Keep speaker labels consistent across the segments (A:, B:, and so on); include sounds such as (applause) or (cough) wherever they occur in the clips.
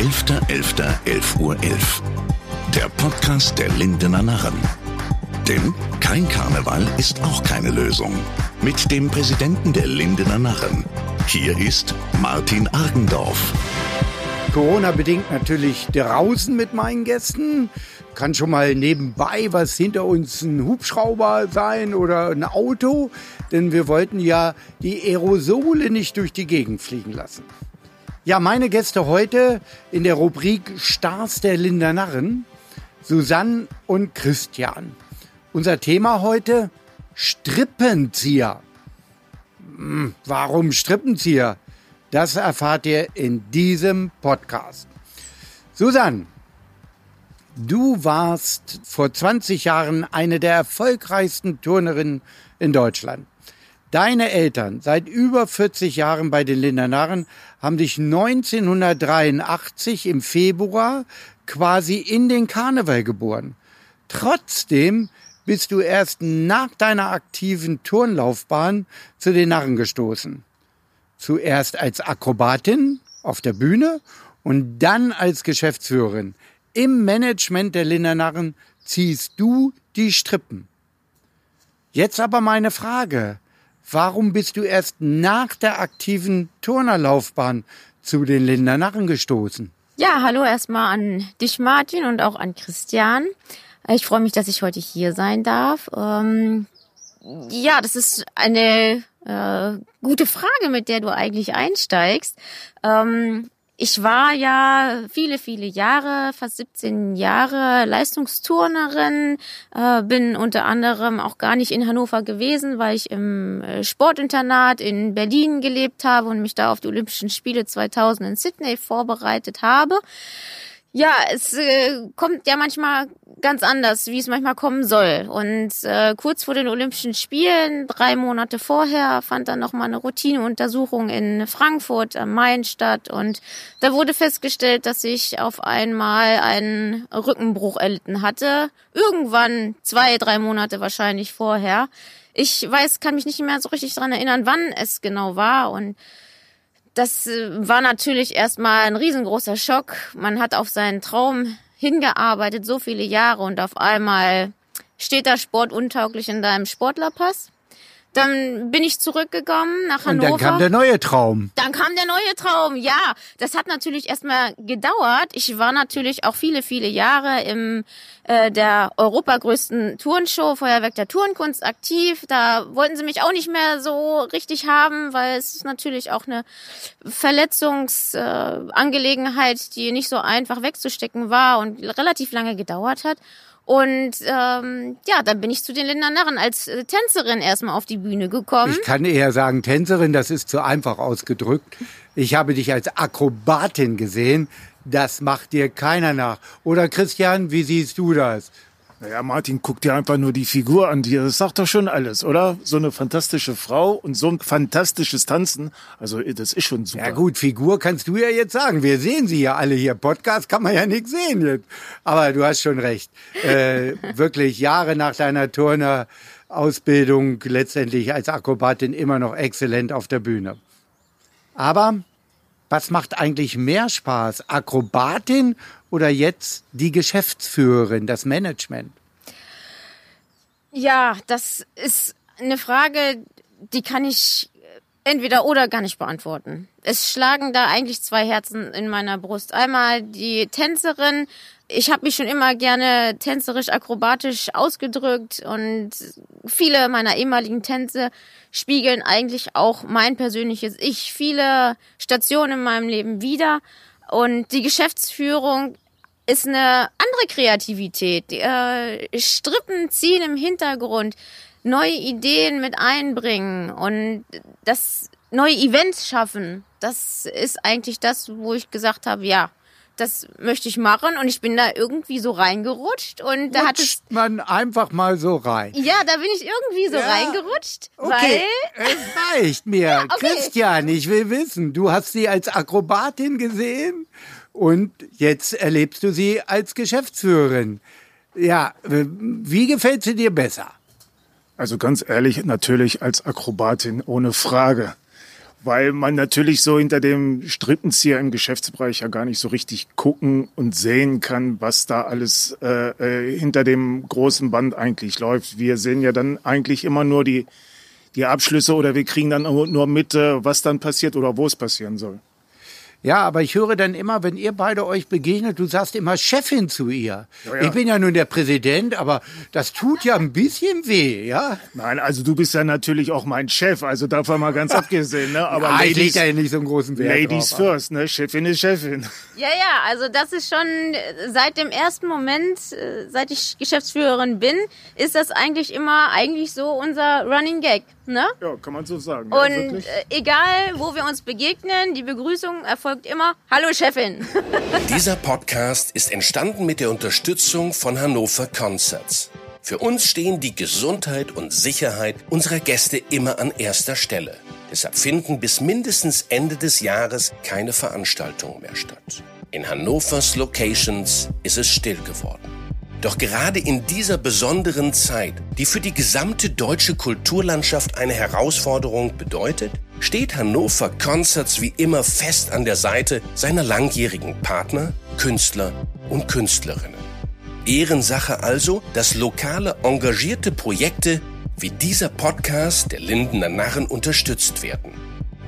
A: 11.11.11 Uhr. 11. Der Podcast der Lindener Narren. Denn kein Karneval ist auch keine Lösung. Mit dem Präsidenten der Lindener Narren. Hier ist Martin Argendorf.
B: Corona-bedingt natürlich draußen mit meinen Gästen. Kann schon mal nebenbei was hinter uns ein Hubschrauber sein oder ein Auto, denn wir wollten ja die Aerosole nicht durch die Gegend fliegen lassen. Ja, meine Gäste heute in der Rubrik Stars der Linder Narren, Susanne und Christian. Unser Thema heute Strippenzieher. Hm, warum Strippenzieher? Das erfahrt ihr in diesem Podcast. Susan, du warst vor 20 Jahren eine der erfolgreichsten Turnerinnen in Deutschland. Deine Eltern, seit über 40 Jahren bei den Lindernarren, haben dich 1983 im Februar quasi in den Karneval geboren. Trotzdem bist du erst nach deiner aktiven Turnlaufbahn zu den Narren gestoßen. Zuerst als Akrobatin auf der Bühne und dann als Geschäftsführerin. Im Management der Lindernarren ziehst du die Strippen. Jetzt aber meine Frage. Warum bist du erst nach der aktiven Turnerlaufbahn zu den Lindernarren gestoßen?
C: Ja, hallo erstmal an dich, Martin, und auch an Christian. Ich freue mich, dass ich heute hier sein darf. Ähm, ja, das ist eine äh, gute Frage, mit der du eigentlich einsteigst. Ähm, ich war ja viele, viele Jahre, fast 17 Jahre Leistungsturnerin, äh, bin unter anderem auch gar nicht in Hannover gewesen, weil ich im äh, Sportinternat in Berlin gelebt habe und mich da auf die Olympischen Spiele 2000 in Sydney vorbereitet habe. Ja, es äh, kommt ja manchmal ganz anders, wie es manchmal kommen soll. Und äh, kurz vor den Olympischen Spielen, drei Monate vorher, fand dann noch mal eine Routineuntersuchung in Frankfurt am Main statt. Und da wurde festgestellt, dass ich auf einmal einen Rückenbruch erlitten hatte. Irgendwann zwei, drei Monate wahrscheinlich vorher. Ich weiß, kann mich nicht mehr so richtig dran erinnern, wann es genau war. Und das äh, war natürlich erstmal ein riesengroßer Schock. Man hat auf seinen Traum hingearbeitet, so viele Jahre und auf einmal steht da sportuntauglich in deinem Sportlerpass. Dann bin ich zurückgekommen nach Hannover.
B: Und dann kam der neue Traum.
C: Dann kam der neue Traum, ja. Das hat natürlich erstmal gedauert. Ich war natürlich auch viele, viele Jahre im äh, der europagrößten Turnshow Feuerwerk der Turnkunst aktiv. Da wollten sie mich auch nicht mehr so richtig haben, weil es ist natürlich auch eine Verletzungsangelegenheit, äh, die nicht so einfach wegzustecken war und relativ lange gedauert hat. Und ähm, ja, dann bin ich zu den Lindner Narren als äh, Tänzerin erstmal auf die Bühne gekommen.
B: Ich kann eher sagen Tänzerin, das ist zu einfach ausgedrückt. Ich habe dich als Akrobatin gesehen. Das macht dir keiner nach. Oder Christian, wie siehst du das?
D: Naja, Martin, guck dir einfach nur die Figur an. Das sagt doch schon alles, oder? So eine fantastische Frau und so ein fantastisches Tanzen. Also, das ist schon super.
B: Ja gut, Figur kannst du ja jetzt sagen. Wir sehen sie ja alle hier. Podcast kann man ja nichts sehen jetzt. Aber du hast schon recht. Äh, (laughs) wirklich Jahre nach deiner Turnerausbildung letztendlich als Akrobatin immer noch exzellent auf der Bühne. Aber was macht eigentlich mehr Spaß? Akrobatin oder jetzt die Geschäftsführerin, das Management?
C: Ja, das ist eine Frage, die kann ich entweder oder gar nicht beantworten. Es schlagen da eigentlich zwei Herzen in meiner Brust. Einmal die Tänzerin. Ich habe mich schon immer gerne tänzerisch, akrobatisch ausgedrückt und viele meiner ehemaligen Tänze spiegeln eigentlich auch mein persönliches Ich. Viele Stationen in meinem Leben wieder. Und die Geschäftsführung ist eine andere Kreativität. Äh, Strippen ziehen im Hintergrund, neue Ideen mit einbringen und das neue Events schaffen. Das ist eigentlich das, wo ich gesagt habe, ja, das möchte ich machen und ich bin da irgendwie so reingerutscht und da
B: Rutscht
C: hat es
B: man einfach mal so rein.
C: ja, da bin ich irgendwie so
B: Ja.
C: reingerutscht,
B: Okay,
C: weil
B: es reicht mir. (laughs)
C: okay.
B: Christian, ich will wissen, du hast sie als Akrobatin gesehen und jetzt erlebst du sie als Geschäftsführerin. Ja, wie gefällt sie dir besser?
D: Also ganz ehrlich, natürlich als Akrobatin, ohne Frage. Weil man natürlich so hinter dem Strippenzieher im Geschäftsbereich ja gar nicht so richtig gucken und sehen kann, was da alles äh, äh, hinter dem großen Band eigentlich läuft. Wir sehen ja dann eigentlich immer nur die, die Abschlüsse oder wir kriegen dann nur mit, was dann passiert oder wo es passieren soll.
B: Ja, aber ich höre dann immer, wenn ihr beide euch begegnet, du sagst immer Chefin zu ihr.
D: Ja, ja.
B: Ich bin ja nun der Präsident, aber das tut ja ein bisschen weh, ja?
D: Nein, also du bist ja natürlich auch mein Chef, also davon mal ganz abgesehen, ne? (laughs) Aber
B: leg
D: Ladies,
B: ja nicht so einen großen Wert
D: Ladies
B: drauf.
D: first, ne? Chefin ist Chefin.
C: Ja, ja, also das ist schon äh, seit dem ersten Moment, äh, seit ich Geschäftsführerin bin, ist das eigentlich immer eigentlich so unser Running Gag, ne?
D: Ja, kann man so sagen. ja,
C: Und
D: wirklich.
C: äh, egal, wo wir uns begegnen, die Begrüßung erfolgt immer Hallo Chefin. (laughs)
E: Dieser Podcast ist entstanden mit der Unterstützung von Hannover Concerts. Für uns stehen die Gesundheit und Sicherheit unserer Gäste immer an erster Stelle. Deshalb finden bis mindestens Ende des Jahres keine Veranstaltungen mehr statt. In Hannovers Locations ist es still geworden. Doch gerade in dieser besonderen Zeit, die für die gesamte deutsche Kulturlandschaft eine Herausforderung bedeutet, steht Hannover Concerts wie immer fest an der Seite seiner langjährigen Partner, Künstler und Künstlerinnen. Ehrensache also, dass lokale engagierte Projekte wie dieser Podcast der Lindener Narren unterstützt werden.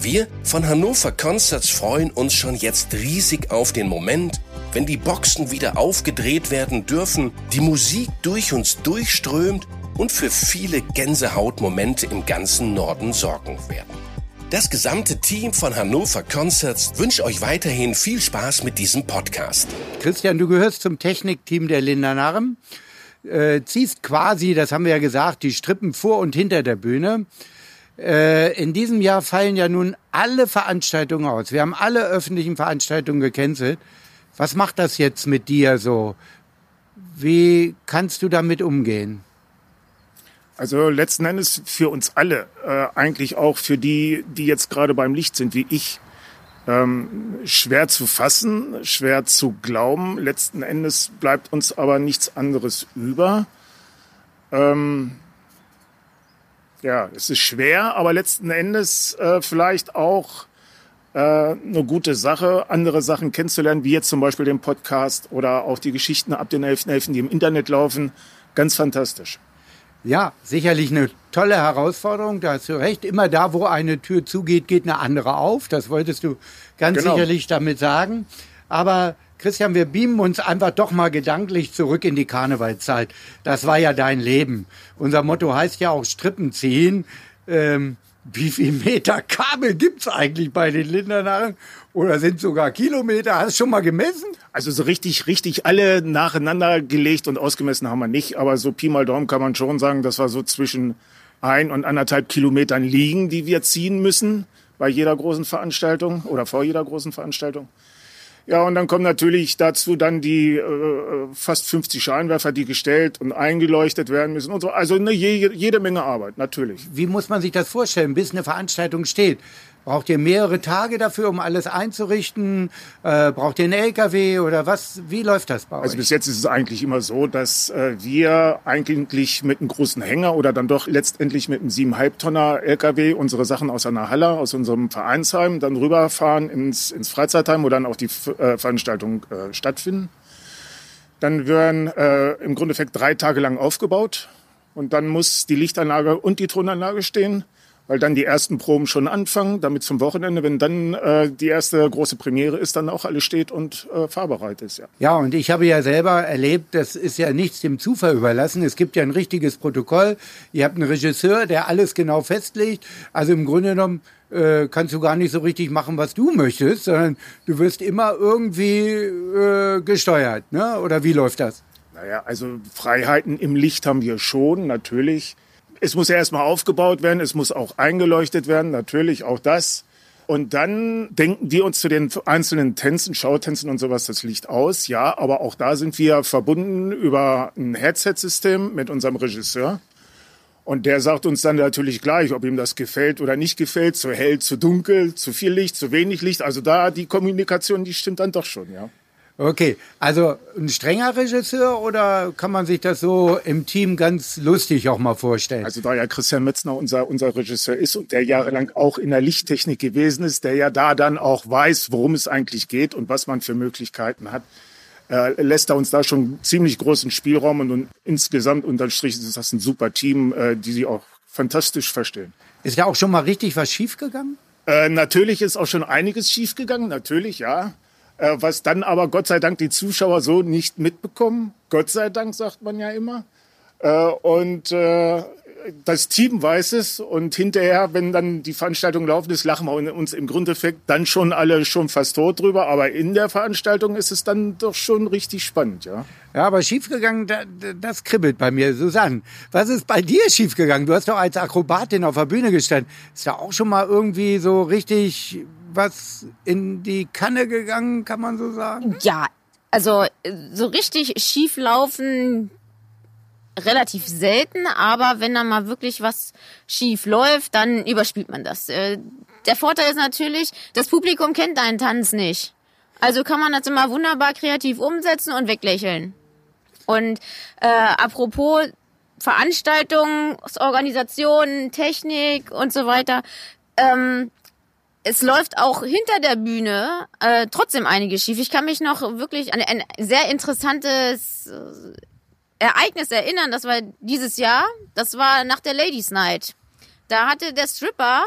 E: Wir von Hannover Concerts freuen uns schon jetzt riesig auf den Moment, wenn die Boxen wieder aufgedreht werden dürfen, die Musik durch uns durchströmt und für viele Gänsehautmomente im ganzen Norden sorgen werden. Das gesamte Team von Hannover Concerts wünscht euch weiterhin viel Spaß mit diesem Podcast.
B: Christian, du gehörst zum Technikteam der Linda Narren. Äh, ziehst quasi, das haben wir ja gesagt, die Strippen vor und hinter der Bühne. Äh, in diesem Jahr fallen ja nun alle Veranstaltungen aus. Wir haben alle öffentlichen Veranstaltungen gecancelt. Was macht das jetzt mit dir so? Wie kannst du damit umgehen?
D: Also letzten Endes für uns alle, äh, eigentlich auch für die, die jetzt gerade beim Licht sind, wie ich, ähm, schwer zu fassen, schwer zu glauben. Letzten Endes bleibt uns aber nichts anderes über. Ähm, ja, es ist schwer, aber letzten Endes äh, vielleicht auch äh, eine gute Sache, andere Sachen kennenzulernen, wie jetzt zum Beispiel den Podcast oder auch die Geschichten ab den 11.11., die im Internet laufen. Ganz fantastisch.
B: Ja, sicherlich eine tolle Herausforderung, da hast du recht. Immer da, wo eine Tür zugeht, geht eine andere auf. Das wolltest du ganz
D: Genau.
B: sicherlich damit sagen. Aber Christian, wir beamen uns einfach doch mal gedanklich zurück in die Karnevalszeit. Das war ja dein Leben. Unser Motto heißt ja auch Strippen ziehen. Ähm, wie viel Meter Kabel gibt's eigentlich bei den Lindernarren? Oder sind sogar Kilometer? Hast du schon mal gemessen?
D: Also so richtig, richtig alle nacheinander gelegt und ausgemessen haben wir nicht. Aber so Pi mal Daumen kann man schon sagen, dass wir so zwischen ein und anderthalb Kilometern liegen, die wir ziehen müssen bei jeder großen Veranstaltung oder vor jeder großen Veranstaltung. Ja, und dann kommen natürlich dazu dann die äh, fast 50 Scheinwerfer, die gestellt und eingeleuchtet werden müssen und so. Also eine je, jede Menge Arbeit, natürlich.
B: Wie muss man sich das vorstellen, bis eine Veranstaltung steht? Braucht ihr mehrere Tage dafür, um alles einzurichten? Äh, braucht ihr einen LKW oder was? Wie läuft das bei
D: Also
B: euch?
D: bis jetzt ist es eigentlich immer so, dass äh, wir eigentlich mit einem großen Hänger oder dann doch letztendlich mit einem 7,5 Tonner LKW unsere Sachen aus einer Halle, aus unserem Vereinsheim, dann rüberfahren ins, ins Freizeitheim, wo dann auch die äh, Veranstaltungen äh, stattfinden. Dann werden äh, im Grundeffekt drei Tage lang aufgebaut und dann muss die Lichtanlage und die Tonanlage stehen, weil dann die ersten Proben schon anfangen, damit zum Wochenende, wenn dann äh, die erste große Premiere ist, dann auch alles steht und äh, fahrbereit ist. Ja.
B: Ja, und ich habe ja selber erlebt, das ist ja nichts dem Zufall überlassen. Es gibt ja ein richtiges Protokoll. Ihr habt einen Regisseur, der alles genau festlegt. Also im Grunde genommen äh, kannst du gar nicht so richtig machen, was du möchtest, sondern du wirst immer irgendwie äh, gesteuert. Ne? Oder wie läuft das?
D: Naja, also Freiheiten im Licht haben wir schon, natürlich. Es muss ja erstmal aufgebaut werden, es muss auch eingeleuchtet werden, natürlich auch das. Und dann denken wir uns zu den einzelnen Tänzen, Schautänzen und sowas das Licht aus. Ja, aber auch da sind wir verbunden über ein Headset-System mit unserem Regisseur. Und der sagt uns dann natürlich gleich, ob ihm das gefällt oder nicht gefällt, zu hell, zu dunkel, zu viel Licht, zu wenig Licht. Also da die Kommunikation, die stimmt dann doch schon, ja.
B: Okay, also ein strenger Regisseur oder kann man sich das so im Team ganz lustig auch mal vorstellen?
D: Also da ja Christian Metzner unser, unser Regisseur ist und der jahrelang auch in der Lichttechnik gewesen ist, der ja da dann auch weiß, worum es eigentlich geht und was man für Möglichkeiten hat, äh, lässt er uns da schon ziemlich großen Spielraum und, und insgesamt unterm Strich ist das ein super Team, äh, die sie auch fantastisch verstehen.
B: Ist da auch schon mal richtig was schiefgegangen?
D: Äh, natürlich ist auch schon einiges schiefgegangen, natürlich, ja. Äh, was dann aber Gott sei Dank die Zuschauer so nicht mitbekommen. Gott sei Dank, sagt man ja immer. Äh, und äh, das Team weiß es und hinterher, wenn dann die Veranstaltung laufen ist, lachen wir uns im Grundeffekt dann schon alle schon fast tot drüber. Aber in der Veranstaltung ist es dann doch schon richtig spannend, ja.
B: Ja, aber schiefgegangen, das, das kribbelt bei mir. Susanne, was ist bei dir schiefgegangen? Du hast doch als Akrobatin auf der Bühne gestanden. Ist da auch schon mal irgendwie so richtig was in die Kanne gegangen, kann man so sagen?
C: Ja, also so richtig schief laufen relativ selten, aber wenn da mal wirklich was schief läuft, dann überspielt man das. Äh, der Vorteil ist natürlich, das Publikum kennt deinen Tanz nicht. Also kann man das immer wunderbar kreativ umsetzen und weglächeln. Und äh, apropos Veranstaltungen, Organisationen, Technik und so weiter, ähm, es läuft auch hinter der Bühne äh, trotzdem einiges schief. Ich kann mich noch wirklich an ein sehr interessantes äh, Ereignis erinnern. Das war dieses Jahr. Das war nach der Ladies Night. Da hatte der Stripper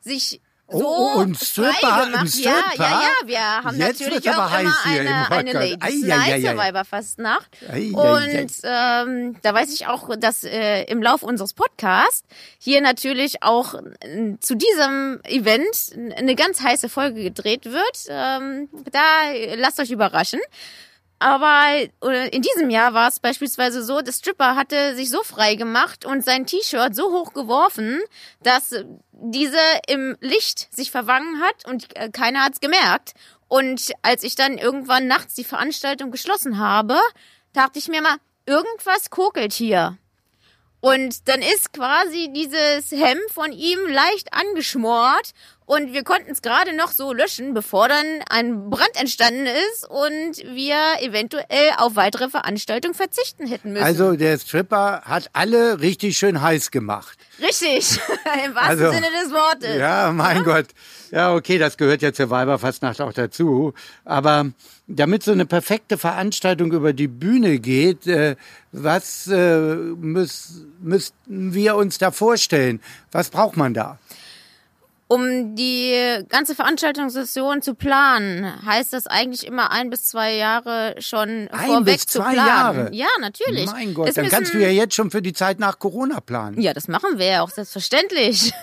C: sich so
B: oh, und Stripper,
C: gemacht.
B: Stripper?
C: Ja, ja, ja. Wir haben
B: Jetzt
C: natürlich auch immer eine, eine. Ladies Night. Survivor-Fastnacht. Und ähm, da weiß ich auch, dass äh, im Lauf unseres Podcasts hier natürlich auch äh, zu diesem Event eine ganz heiße Folge gedreht wird. Ähm, da lasst euch überraschen. Aber in diesem Jahr war es beispielsweise so, der Stripper hatte sich so frei gemacht und sein T-Shirt so hoch geworfen, dass diese im Licht sich verwangen hat und äh, keiner hat's gemerkt. Und als ich dann irgendwann nachts die Veranstaltung geschlossen habe, dachte ich mir mal, irgendwas kokelt hier. Und dann ist quasi dieses Hemd von ihm leicht angeschmort und wir konnten es gerade noch so löschen, bevor dann ein Brand entstanden ist und wir eventuell auf weitere Veranstaltungen verzichten hätten müssen.
B: Also der Stripper hat alle richtig schön heiß gemacht.
C: Richtig, (laughs) im wahrsten
B: Also,
C: Sinne des Wortes.
B: Ja, mein Gott. Ja, okay, das gehört ja zur Weiberfastnacht auch dazu. Aber damit so eine perfekte Veranstaltung über die Bühne geht, äh, was äh, müß, müssten wir uns da vorstellen? Was braucht man da?
C: Um die ganze Veranstaltungssession zu planen, heißt das eigentlich immer ein bis zwei Jahre schon
B: Ein
C: vorweg
B: bis
C: zu
B: zwei
C: planen.
B: Jahre?
C: Ja, natürlich.
B: Mein Gott,
C: Es
B: dann kannst du
C: müssen-
B: ja jetzt schon für die Zeit nach Corona planen.
C: Ja, das machen wir ja auch selbstverständlich. (laughs)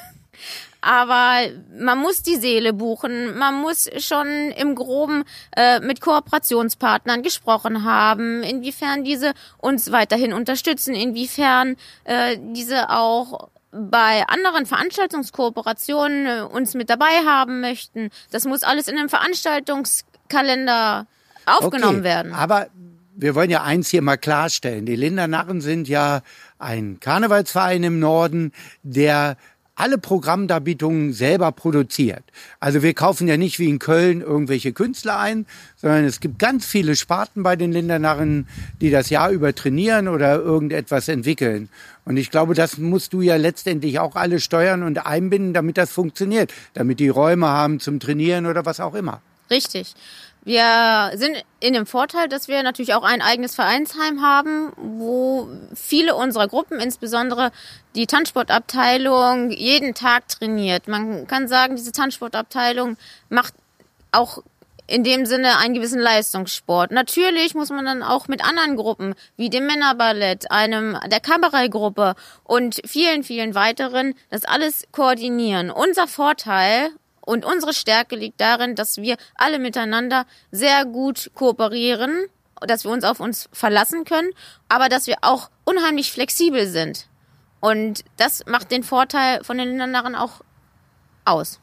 C: Aber man muss die Seele buchen, man muss schon im Groben äh, mit Kooperationspartnern gesprochen haben, inwiefern diese uns weiterhin unterstützen, inwiefern äh, diese auch bei anderen Veranstaltungskooperationen äh, uns mit dabei haben möchten. Das muss alles in einem Veranstaltungskalender aufgenommen
B: Okay,
C: werden.
B: Aber wir wollen ja eins hier mal klarstellen. Die Lindernarren sind ja ein Karnevalsverein im Norden, der alle Programmdarbietungen selber produziert. Also wir kaufen ja nicht wie in Köln irgendwelche Künstler ein, sondern es gibt ganz viele Sparten bei den Lindernarren, die das Jahr über trainieren oder irgendetwas entwickeln. Und ich glaube, das musst du ja letztendlich auch alle steuern und einbinden, damit das funktioniert, damit die Räume haben zum Trainieren oder was auch immer.
C: Richtig. Wir sind in dem Vorteil, dass wir natürlich auch ein eigenes Vereinsheim haben, wo viele unserer Gruppen, insbesondere die Tanzsportabteilung, jeden Tag trainiert. Man kann sagen, diese Tanzsportabteilung macht auch in dem Sinne einen gewissen Leistungssport. Natürlich muss man dann auch mit anderen Gruppen, wie dem Männerballett, einem der Kabarettgruppe und vielen, vielen weiteren, das alles koordinieren. Unser Vorteil und unsere Stärke liegt darin, dass wir alle miteinander sehr gut kooperieren, dass wir uns auf uns verlassen können, aber dass wir auch unheimlich flexibel sind. Und das macht den Vorteil von den Lindernarren auch aus.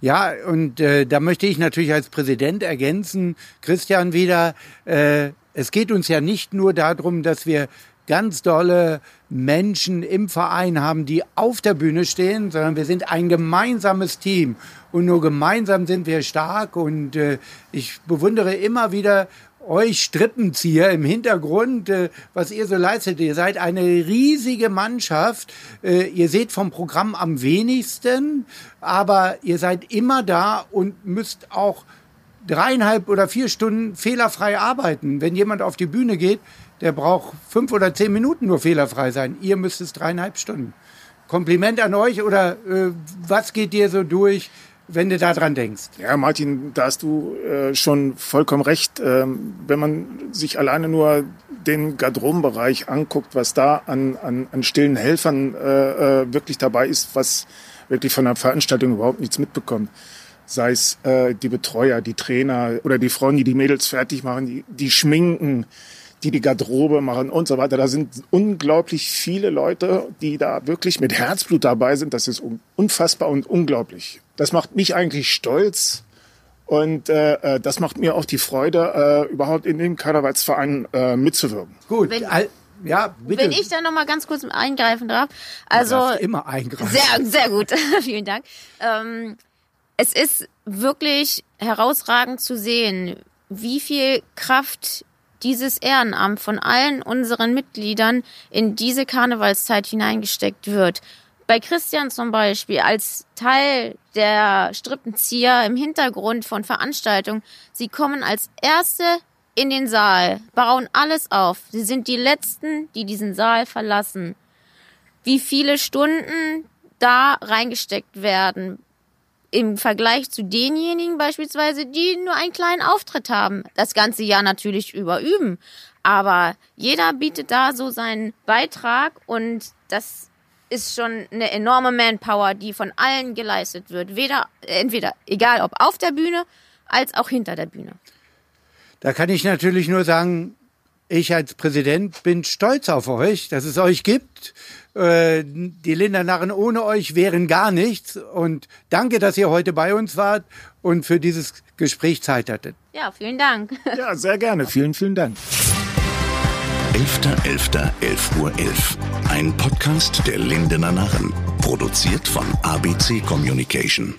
B: Ja, und äh, da möchte ich natürlich als Präsident ergänzen, Christian wieder, äh, es geht uns ja nicht nur darum, dass wir ganz dolle Menschen im Verein haben, die auf der Bühne stehen, sondern wir sind ein gemeinsames Team. und nur gemeinsam sind wir stark und äh, ich bewundere immer wieder euch Strippenzieher im Hintergrund, äh, was ihr so leistet. Ihr seid eine riesige Mannschaft. Äh, ihr seht vom Programm am wenigsten, aber ihr seid immer da und müsst auch dreieinhalb oder vier Stunden fehlerfrei arbeiten. Wenn jemand auf die Bühne geht, der braucht fünf oder zehn Minuten nur fehlerfrei sein. Ihr müsst es dreieinhalb Stunden. Kompliment an euch oder äh, was geht dir so durch? wenn du daran denkst.
D: Ja, Martin, da hast du äh, schon vollkommen recht. Ähm, wenn man sich alleine nur den Garderobenbereich anguckt, was da an, an, an stillen Helfern äh, äh, wirklich dabei ist, was wirklich von der Veranstaltung überhaupt nichts mitbekommt. Sei es äh, die Betreuer, die Trainer oder die Frauen, die die Mädels fertig machen, die, die schminken, die die Garderobe machen und so weiter. Da sind unglaublich viele Leute, die da wirklich mit Herzblut dabei sind. Das ist unfassbar und unglaublich. Das macht mich eigentlich stolz. Und äh, äh, das macht mir auch die Freude, äh, überhaupt in dem Karnevalsverein äh, mitzuwirken.
B: Gut, Wenn, ja, bitte.
C: Wenn ich da noch mal ganz kurz eingreifen darf. Also
B: immer eingreifen.
C: Sehr, sehr gut. (laughs) Vielen Dank. Ähm, es ist wirklich herausragend zu sehen, wie viel Kraft dieses Ehrenamt von allen unseren Mitgliedern in diese Karnevalszeit hineingesteckt wird. Bei Christian zum Beispiel als Teil der Strippenzieher im Hintergrund von Veranstaltungen. Sie kommen als Erste in den Saal, bauen alles auf. Sie sind die Letzten, die diesen Saal verlassen. Wie viele Stunden da reingesteckt werden, im Vergleich zu denjenigen beispielsweise, die nur einen kleinen Auftritt haben, das ganze Jahr natürlich überüben. Aber jeder bietet da so seinen Beitrag und das ist schon eine enorme Manpower, die von allen geleistet wird. Weder, entweder, egal ob auf der Bühne als auch hinter der Bühne.
B: Da kann ich natürlich nur sagen, ich als Präsident bin stolz auf euch, dass es euch gibt. Äh, die Lindernarren ohne euch wären gar nichts. Und danke, dass ihr heute bei uns wart und für dieses Gespräch Zeit hattet.
C: Ja, vielen Dank. (laughs)
D: Ja, sehr gerne. Vielen, vielen Dank.
A: 11.11.11 .11 Uhr 11. Ein Podcast der Lindener Narren. Produziert von ABC Communication.